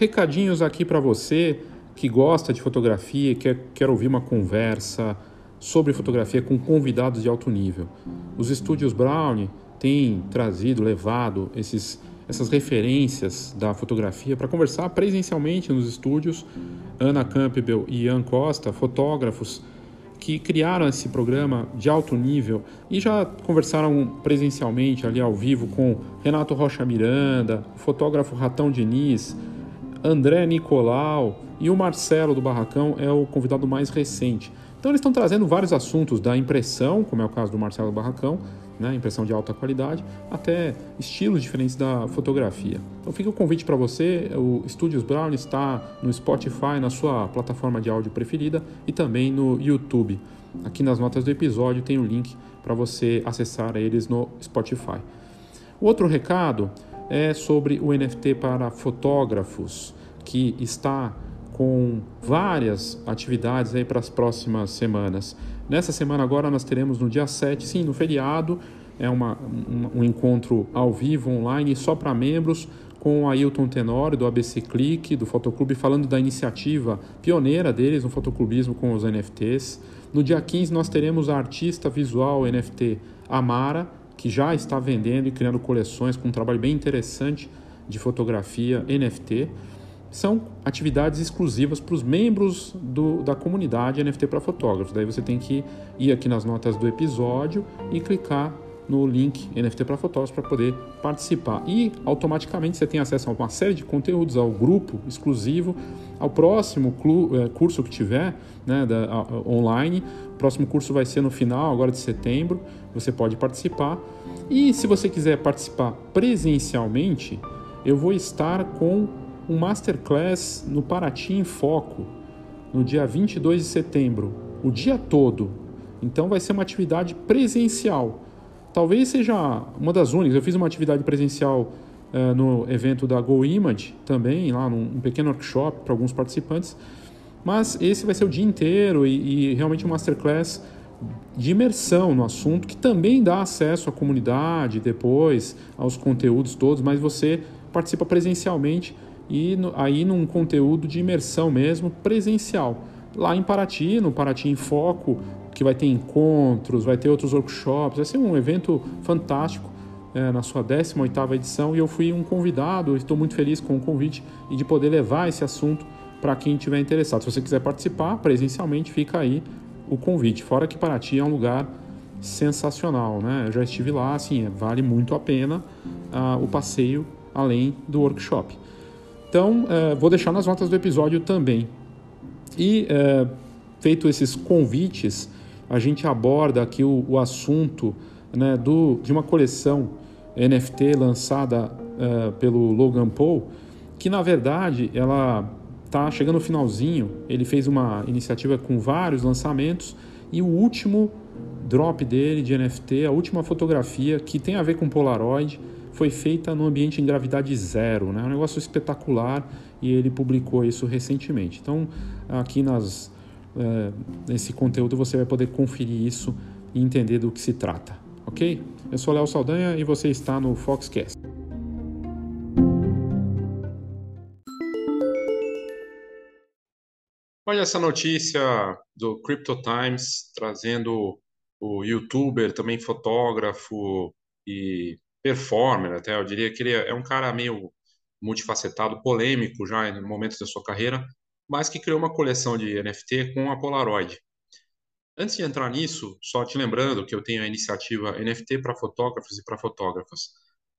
recadinhos aqui para você que gosta de fotografia, quer, quer ouvir uma conversa sobre fotografia com convidados de alto nível. Os estúdios Brown têm trazido, levado esses, essas referências da fotografia para conversar presencialmente nos estúdios. Ana Campbell e Ian Costa, fotógrafos que criaram esse programa de alto nível e já conversaram presencialmente ali ao vivo com Renato Rocha Miranda, o fotógrafo Ratão Diniz, André Nicolau e o Marcelo do Barracão é o convidado mais recente. Então eles estão trazendo vários assuntos da impressão, como é o caso do Marcelo Barracão, né, impressão de alta qualidade, até estilos diferentes da fotografia. Então fica o convite para você, o Studios Brown está no Spotify, na sua plataforma de áudio preferida e também no YouTube. Aqui nas notas do episódio tem o link para você acessar eles no Spotify. O outro recado é sobre o NFT para fotógrafos, que está com várias atividades aí para as próximas semanas. Nessa semana agora nós teremos no dia 7, sim, no feriado, é uma, um, um encontro ao vivo, online, só para membros, com o Ailton Tenório, do ABC Clique, do Fotoclube, falando da iniciativa pioneira deles no fotoclubismo com os NFTs. No dia 15 nós teremos a artista visual NFT Amara, que já está vendendo e criando coleções com um trabalho bem interessante de fotografia NFT são atividades exclusivas para os membros do, da comunidade NFT para fotógrafos. Daí você tem que ir aqui nas notas do episódio e clicar no link NFT para fotógrafos para poder participar. E automaticamente você tem acesso a uma série de conteúdos, ao grupo exclusivo, ao próximo é, curso que tiver né, da, a, online. O próximo curso vai ser no final, agora de setembro. Você pode participar. E se você quiser participar presencialmente, eu vou estar com um masterclass no Paraty em Foco, no dia 22 de setembro, o dia todo. Então vai ser uma atividade presencial. Talvez seja uma das únicas. Eu fiz uma atividade presencial uh, no evento da Go Image também, lá num um pequeno workshop para alguns participantes. Mas esse vai ser o dia inteiro e, e realmente um masterclass de imersão no assunto, que também dá acesso à comunidade depois, aos conteúdos todos, mas você participa presencialmente e no, aí num conteúdo de imersão mesmo, presencial. Lá em Paraty, no Paraty em Foco, que vai ter encontros, vai ter outros workshops, vai ser um evento fantástico é, na sua 18ª edição e eu fui um convidado, estou muito feliz com o convite e de poder levar esse assunto para quem estiver interessado. Se você quiser participar presencialmente, fica aí o convite. Fora que Paraty é um lugar sensacional, né? Eu já estive lá, assim, é, vale muito a pena uh, o passeio além do workshop. Então, uh, vou deixar nas notas do episódio também. E, uh, feito esses convites, a gente aborda aqui o, o assunto né, do, de uma coleção NFT lançada uh, pelo Logan Paul, que na verdade ela está chegando no finalzinho. Ele fez uma iniciativa com vários lançamentos e o último drop dele de NFT, a última fotografia que tem a ver com Polaroid, foi feita no ambiente em gravidade zero, né? um negócio espetacular e ele publicou isso recentemente. Então, aqui nas, é, nesse conteúdo você vai poder conferir isso e entender do que se trata, ok? Eu sou Léo Saldanha e você está no Foxcast. Olha essa notícia do Crypto Times trazendo o youtuber, também fotógrafo e performer até, eu diria que ele é um cara meio multifacetado, polêmico já em momentos da sua carreira, mas que criou uma coleção de NFT com a Polaroid. Antes de entrar nisso, só te lembrando que eu tenho a iniciativa NFT para fotógrafos e para fotógrafas.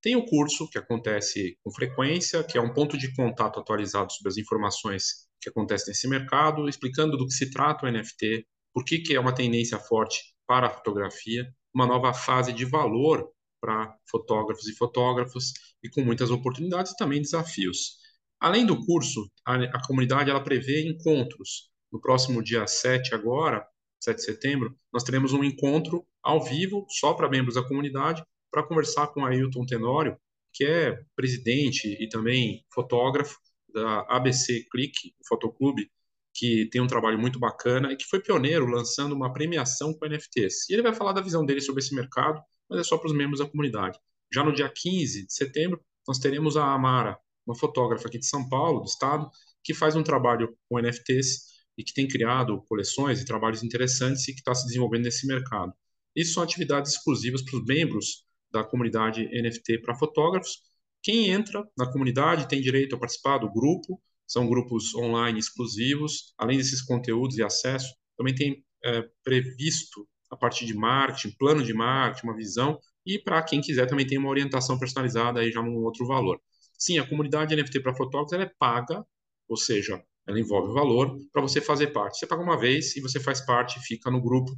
Tem o curso que acontece com frequência, que é um ponto de contato atualizado sobre as informações que acontecem nesse mercado, explicando do que se trata o NFT, por que, que é uma tendência forte para a fotografia, uma nova fase de valor para fotógrafos e fotógrafos e com muitas oportunidades e também desafios. Além do curso, a, a, comunidade ela prevê encontros. No próximo dia 7 agora, 7 de setembro, nós teremos um encontro ao vivo só para membros da comunidade para conversar com Ailton Tenório, que é presidente e também fotógrafo da ABC Click, o fotoclube, que tem um trabalho muito bacana e que foi pioneiro lançando uma premiação com NFTs. E ele vai falar da visão dele sobre esse mercado mas é só para os membros da comunidade. Já no dia 15 de setembro, nós teremos a Amara, uma fotógrafa aqui de São Paulo, do estado, que faz um trabalho com NFTs e que tem criado coleções e trabalhos interessantes e que está se desenvolvendo nesse mercado. Isso são atividades exclusivas para os membros da comunidade NFT para fotógrafos. Quem entra na comunidade tem direito a participar do grupo, são grupos online exclusivos. Além desses conteúdos e acesso, também tem é, previsto a partir de marketing, plano de marketing, uma visão, e para quem quiser também tem uma orientação personalizada aí já num outro valor. Sim, a comunidade NFT para fotógrafos ela é paga, ou seja, ela envolve valor para você fazer parte. Você paga uma vez e você faz parte, fica no grupo,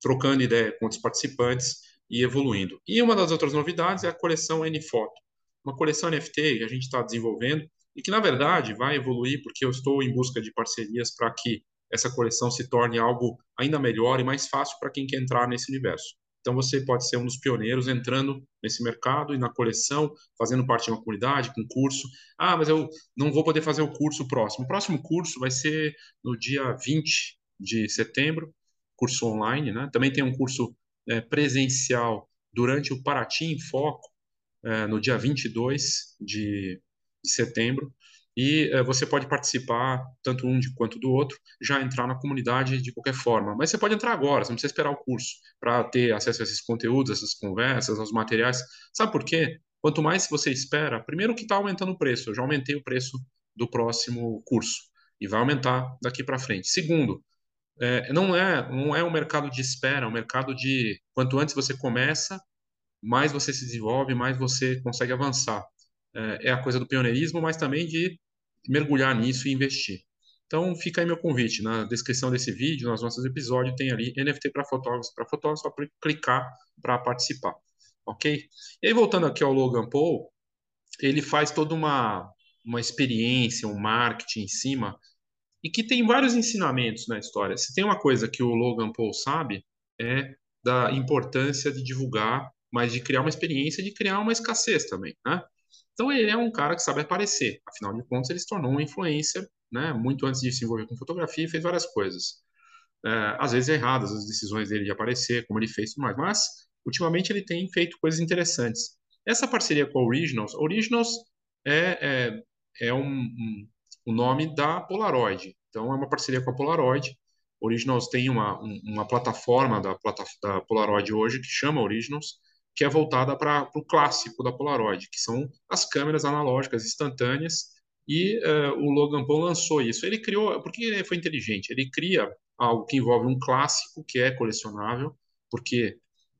trocando ideia com outros participantes e evoluindo. E uma das outras novidades é a coleção N-Foto, uma coleção NFT que a gente está desenvolvendo e que, na verdade, vai evoluir porque eu estou em busca de parcerias para que essa coleção se torne algo ainda melhor e mais fácil para quem quer entrar nesse universo. Então você pode ser um dos pioneiros entrando nesse mercado e na coleção, fazendo parte de uma comunidade, com curso. Ah, mas eu não vou poder fazer o curso próximo. O próximo curso vai ser no dia 20 de setembro, curso online, né? Também tem um curso é, presencial durante o Paraty em Foco, é, no dia 22 de, de setembro e é, você pode participar tanto um quanto do outro, já entrar na comunidade de qualquer forma. Mas você pode entrar agora, você não precisa esperar o curso para ter acesso a esses conteúdos, essas conversas, aos materiais. Sabe por quê? Quanto mais você espera, primeiro que está aumentando o preço, eu já aumentei o preço do próximo curso e vai aumentar daqui para frente. Segundo, é, não é não é um mercado de espera, é um mercado de quanto antes você começa, mais você se desenvolve, mais você consegue avançar é, é a coisa do pioneirismo, mas também de mergulhar nisso e investir. Então, fica aí meu convite. Na descrição desse vídeo, nos nossos episódios, tem ali NFT para fotógrafos, para fotógrafos, para clicar para participar. Ok? E aí, voltando aqui ao Logan Paul, ele faz toda uma, uma experiência, um marketing em cima, e que tem vários ensinamentos na história. Se tem uma coisa que o Logan Paul sabe, é da importância de divulgar, mas de criar uma experiência, de criar uma escassez também, né? Então ele é um cara que sabe aparecer. Afinal de contas, ele se tornou uma influência, né? Muito antes de se envolver com fotografia, fez várias coisas. É, às vezes erradas as decisões dele de aparecer, como ele fez e tudo mais. Mas ultimamente ele tem feito coisas interessantes. Essa parceria com a Originals, Originals é, é, é um, um, o nome da Polaroid. Então é uma parceria com a Polaroid. Originals tem uma, uma plataforma da, da Polaroid hoje que chama Originals que é voltada para o clássico da Polaroid, que são as câmeras analógicas instantâneas, e uh, o Logan Paul lançou isso. Ele criou, porque ele foi inteligente, ele cria algo que envolve um clássico, que é colecionável, porque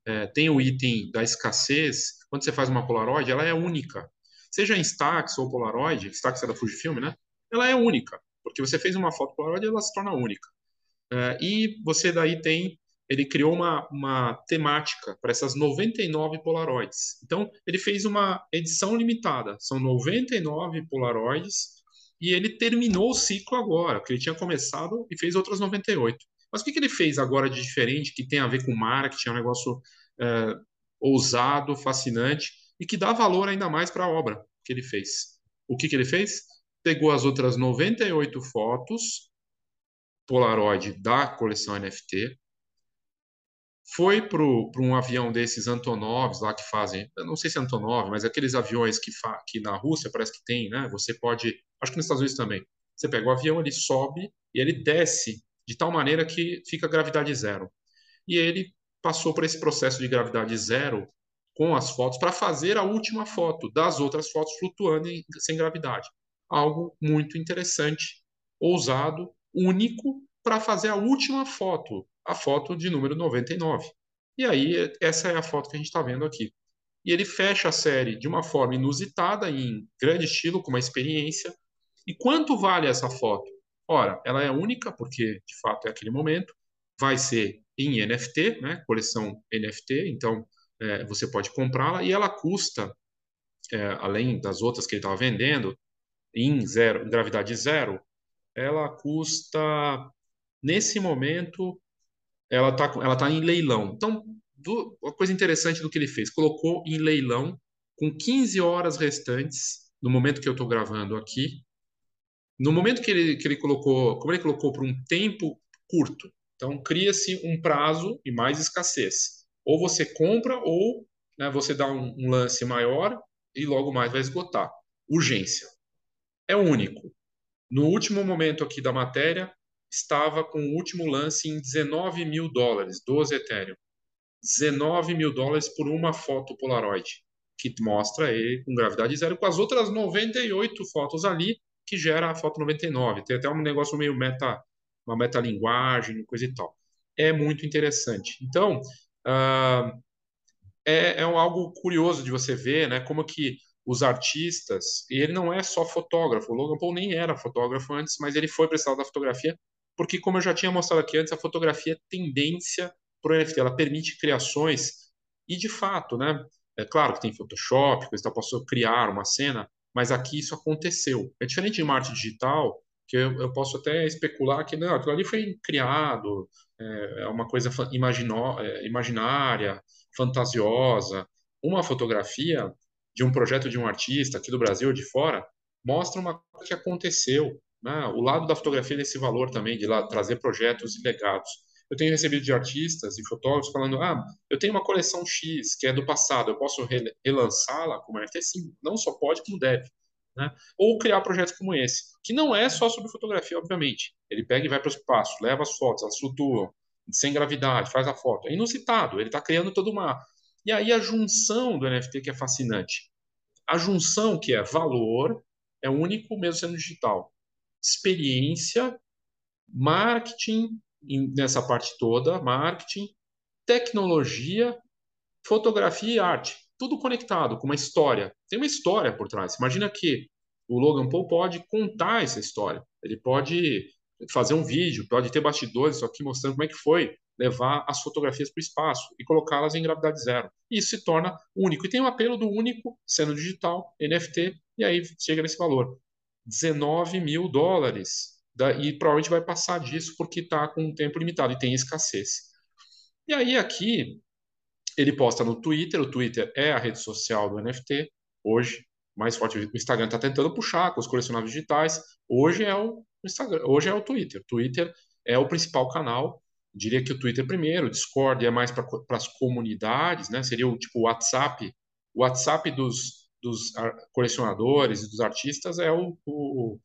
uh, tem o item da escassez, quando você faz uma Polaroid, ela é única. Seja em Stax ou Polaroid, Stax é da Fujifilm, né? Ela é única, porque você fez uma foto Polaroid, ela se torna única. Uh, e você daí tem ele criou uma, uma temática para essas 99 Polaroids. Então, ele fez uma edição limitada. São 99 Polaroids e ele terminou o ciclo agora, porque ele tinha começado e fez outras 98. Mas o que, que ele fez agora de diferente, que tem a ver com marketing, é um negócio é, ousado, fascinante e que dá valor ainda mais para a obra que ele fez? O que, que ele fez? Pegou as outras 98 fotos Polaroid da coleção NFT, foi para um avião desses Antonovs lá que fazem, não sei se é Antonov, mas aqueles aviões que, que na Rússia parece que tem, né? Você pode, acho que nos Estados Unidos também. Você pega o avião, ele sobe e ele desce de tal maneira que fica gravidade zero. E ele passou por esse processo de gravidade zero com as fotos para fazer a última foto das outras fotos flutuando em, sem gravidade. Algo muito interessante, ousado, único para fazer a última foto a foto de número 99. E aí, essa é a foto que a gente está vendo aqui. E ele fecha a série de uma forma inusitada, em grande estilo, com uma experiência. E quanto vale essa foto? Ora, ela é única, porque de fato é aquele momento, vai ser em NFT, né? coleção NFT, então é, você pode comprá-la, e ela custa, é, além das outras que ele estava vendendo, em, zero, em gravidade zero, ela custa, nesse momento, ela está ela tá em leilão. Então, do, uma coisa interessante do que ele fez, colocou em leilão com 15 horas restantes, no momento que eu estou gravando aqui, no momento que ele, que ele colocou, como ele colocou para um tempo curto, então cria-se um prazo e mais escassez. Ou você compra, ou né, você dá um, um lance maior e logo mais vai esgotar. urgência. É único. No último momento aqui da matéria, estava com o último lance em 19 mil dólares, 12 Ethereum. 19 mil dólares por uma foto Polaroid, que mostra ele com gravidade zero, com as outras 98 fotos ali, que gera a foto 99. Tem até um negócio meio meta, uma metalinguagem, coisa e tal. É muito interessante. Então, uh, é, é algo curioso de você ver, né? Como que os artistas, e ele não é só fotógrafo, o Logan Paul nem era fotógrafo antes, mas ele foi lado da fotografia, porque como eu já tinha mostrado aqui antes, a fotografia é tendência para o NFT, ela permite criações, e de fato, né? É claro que tem Photoshop, que eu posso criar uma cena, mas aqui isso aconteceu. É diferente de arte digital, que eu, eu posso até especular que não, aquilo ali foi criado, é, é uma coisa imaginó, é, imaginária, fantasiosa. Uma fotografia de um projeto de um artista aqui do Brasil ou de fora mostra uma coisa que aconteceu. Né? O lado da fotografia nesse valor também, de lá, trazer projetos e legados. Eu tenho recebido de artistas e fotógrafos falando: ah, eu tenho uma coleção X que é do passado, eu posso relançá-la como NFT? Sim, não só pode, como deve. Né? Ou criar projetos como esse, que não é só sobre fotografia, obviamente. Ele pega e vai para o espaço, leva as fotos, elas flutuam, sem gravidade, faz a foto. É inusitado, ele está criando toda uma. E aí a junção do NFT que é fascinante. A junção que é valor, é único mesmo sendo digital. Experiência, marketing, nessa parte toda, marketing, tecnologia, fotografia e arte tudo conectado, com uma história. Tem uma história por trás. Imagina que o Logan Paul pode contar essa história. Ele pode fazer um vídeo, pode ter bastidores aqui mostrando como é que foi levar as fotografias para o espaço e colocá-las em gravidade zero. Isso se torna único. E tem o um apelo do único sendo digital, NFT, e aí chega nesse valor. 19 mil dólares. E provavelmente vai passar disso porque está com um tempo limitado e tem escassez. E aí aqui ele posta no Twitter, o Twitter é a rede social do NFT, hoje, mais forte. O Instagram está tentando puxar com os colecionáveis digitais. Hoje é o Instagram, hoje é o Twitter. Twitter é o principal canal. Diria que o Twitter primeiro, o Discord é mais para as comunidades, né? Seria o tipo WhatsApp. O WhatsApp dos, dos colecionadores e dos artistas é o, o,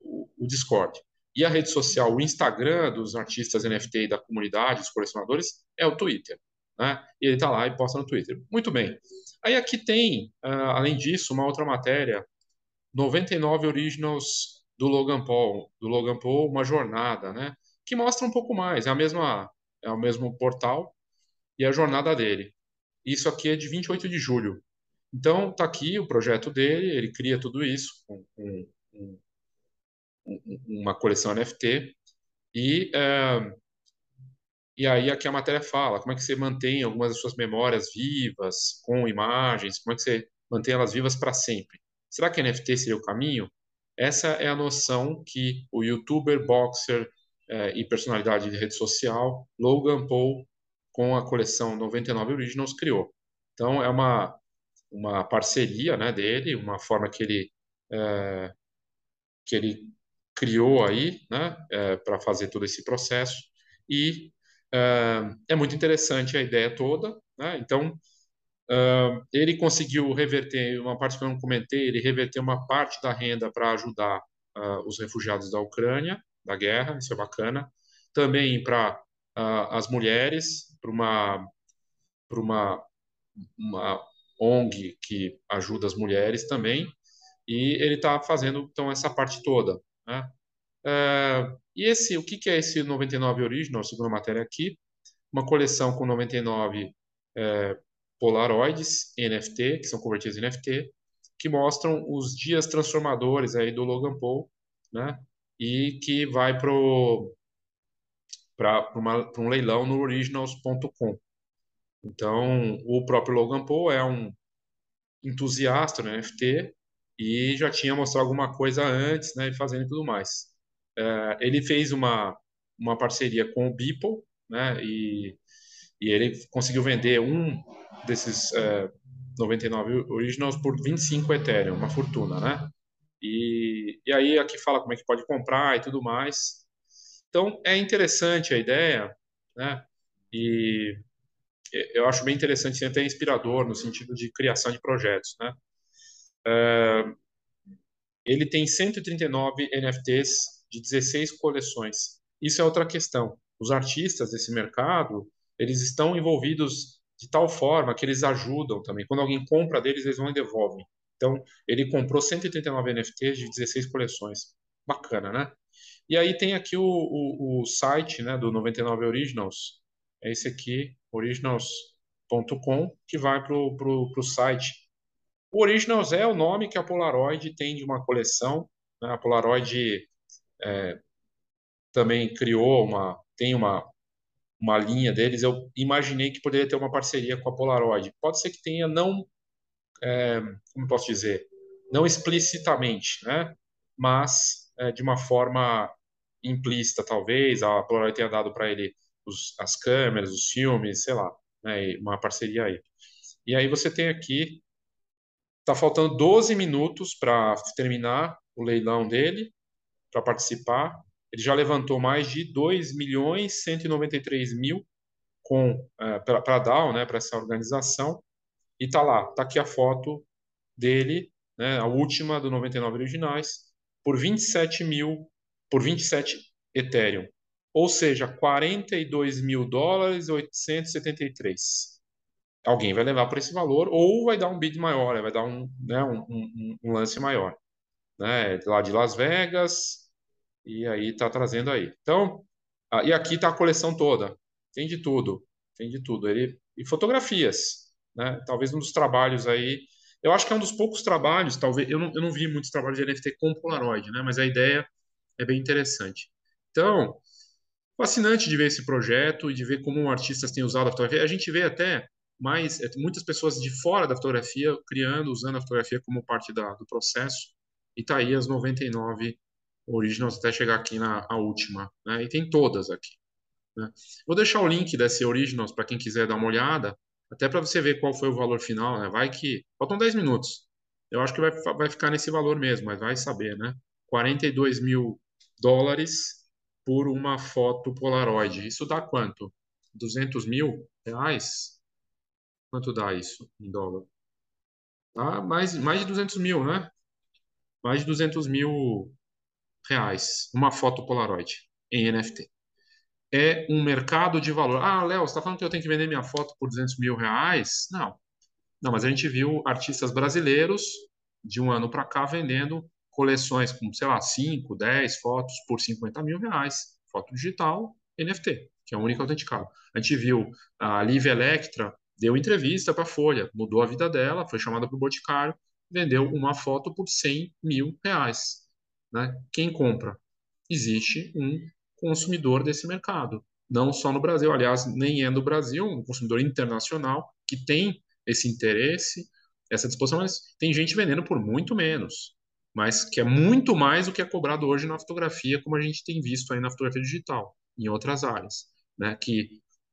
o Discord. E a rede social, o Instagram dos artistas NFT e da comunidade, dos colecionadores, é o Twitter né? E ele está lá e posta no Twitter. Muito bem. Aí aqui tem, uh, além disso, uma outra matéria, 99 Originals do Logan Paul, do Logan Paul, uma jornada, né? Que mostra um pouco mais, é a mesma, é o mesmo portal e a jornada dele. Isso aqui é de 28 de julho. Então, tá aqui o projeto dele, ele cria tudo isso com, com, com uma coleção NFT e uh, e aí aqui a matéria fala como é que você mantém algumas das suas memórias vivas, com imagens, como é que você mantém elas vivas para sempre. Será que NFT seria o caminho? Essa é a noção que o youtuber, boxer eh, e personalidade de rede social Logan Paul, com a coleção 99 Originals, criou. Então é uma, uma parceria né, dele, uma forma que ele, eh, que ele criou aí né, eh, para fazer todo esse processo. E Uh, é muito interessante a ideia toda, né? Então, ele conseguiu reverter, uma parte que eu não comentei, ele reverteu uma parte da renda para ajudar os refugiados da Ucrânia, da guerra, isso é bacana. Também para as mulheres, para uma, para uma, uma ONG que ajuda as mulheres também, e ele está fazendo então essa parte toda, né? Uh, e esse, o que, que é esse 99 Original, segunda matéria aqui? Uma coleção com 99 é, Polaroids NFT, que são convertidos em NFT, que mostram os dias transformadores aí do Logan Paul, né? E que vai para um leilão no originals.com. Então, o próprio Logan Paul é um entusiasta no NFT e já tinha mostrado alguma coisa antes, né, fazendo e tudo mais. Uh, ele fez uma, uma parceria com o Beeple, né, e, e ele conseguiu vender um desses uh, 99 Originals por 25 Ethereum, uma fortuna, né? E, e aí aqui fala como é que pode comprar e tudo mais. Então é interessante a ideia, né? E eu acho bem interessante, até inspirador no sentido de criação de projetos, né? Uh, ele tem 139 NFTs de 16 coleções. Isso é outra questão. Os artistas desse mercado, eles estão envolvidos de tal forma que eles ajudam também. Quando alguém compra deles, eles vão e devolvem. Então, ele comprou 139 NFTs de 16 coleções. Bacana, né? E aí tem aqui o, o, o site né, do 99 Originals. É esse aqui, originals.com, que vai para o site o Originals é o nome que a Polaroid tem de uma coleção. Né? A Polaroid é, também criou uma, tem uma, uma linha deles. Eu imaginei que poderia ter uma parceria com a Polaroid. Pode ser que tenha, não, é, como posso dizer, não explicitamente, né? mas é, de uma forma implícita, talvez. A Polaroid tenha dado para ele os, as câmeras, os filmes, sei lá, né? uma parceria aí. E aí você tem aqui Está faltando 12 minutos para terminar o leilão dele, para participar. Ele já levantou mais de 2 milhões 193 mil com é, para a DAO, né, para essa organização. E está lá, está aqui a foto dele, né, a última do 99 originais, por 27 mil, por 27 Ethereum. Ou seja, 42 mil dólares e 873 alguém vai levar por esse valor ou vai dar um bid maior, vai dar um, né, um, um, um lance maior, né, lá de Las Vegas e aí está trazendo aí. Então, e aqui está a coleção toda, tem de tudo, tem de tudo. Ele e fotografias, né? Talvez um dos trabalhos aí, eu acho que é um dos poucos trabalhos, talvez eu não, eu não vi muitos trabalhos de NFT com Polaroid, né? Mas a ideia é bem interessante. Então, fascinante de ver esse projeto e de ver como artistas têm usado a fotografia. A gente vê até mas é, muitas pessoas de fora da fotografia criando, usando a fotografia como parte da, do processo. E tá aí as 99 originals até chegar aqui na última, né? E tem todas aqui. Né? Vou deixar o link desse originals para quem quiser dar uma olhada, até para você ver qual foi o valor final, né? Vai que faltam 10 minutos. Eu acho que vai, vai ficar nesse valor mesmo, mas vai saber, né? 42 mil dólares por uma foto Polaroid. Isso dá quanto? 200 mil reais? Quanto dá isso em dólar? Tá mais, mais de 200 mil, né? Mais de 200 mil reais. Uma foto Polaroid em NFT. É um mercado de valor. Ah, Léo, você está falando que eu tenho que vender minha foto por 200 mil reais? Não. Não, mas a gente viu artistas brasileiros de um ano para cá vendendo coleções com, sei lá, 5, 10 fotos por 50 mil reais. Foto digital, NFT, que é a única autenticada. A gente viu a Liv Electra deu entrevista para a Folha, mudou a vida dela, foi chamada para o Boticário, vendeu uma foto por 100 mil reais. Né? Quem compra? Existe um consumidor desse mercado, não só no Brasil, aliás, nem é no Brasil, um consumidor internacional que tem esse interesse, essa disposição, mas tem gente vendendo por muito menos, mas que é muito mais do que é cobrado hoje na fotografia, como a gente tem visto aí na fotografia digital, em outras áreas, né? que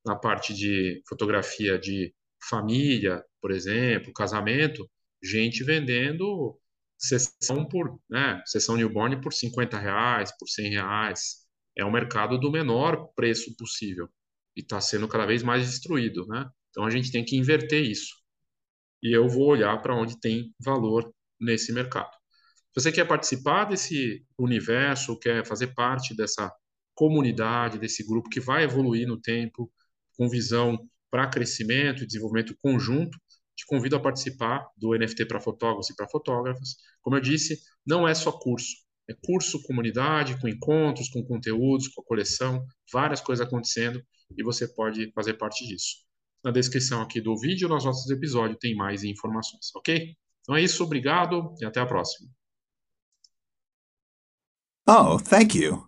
na parte de fotografia de família, por exemplo, casamento, gente vendendo sessão por, né, sessão newborn por 50 reais, por 100 reais. É um mercado do menor preço possível e está sendo cada vez mais destruído, né? Então a gente tem que inverter isso. E eu vou olhar para onde tem valor nesse mercado. Se você quer participar desse universo, quer fazer parte dessa comunidade, desse grupo que vai evoluir no tempo, com visão para crescimento e desenvolvimento conjunto, te convido a participar do NFT para fotógrafos e para fotógrafas. Como eu disse, não é só curso, é curso, comunidade, com encontros, com conteúdos, com a coleção, várias coisas acontecendo e você pode fazer parte disso. Na descrição aqui do vídeo, nos nossos episódios, tem mais informações, ok? Então é isso, obrigado e até a próxima. Oh, thank you.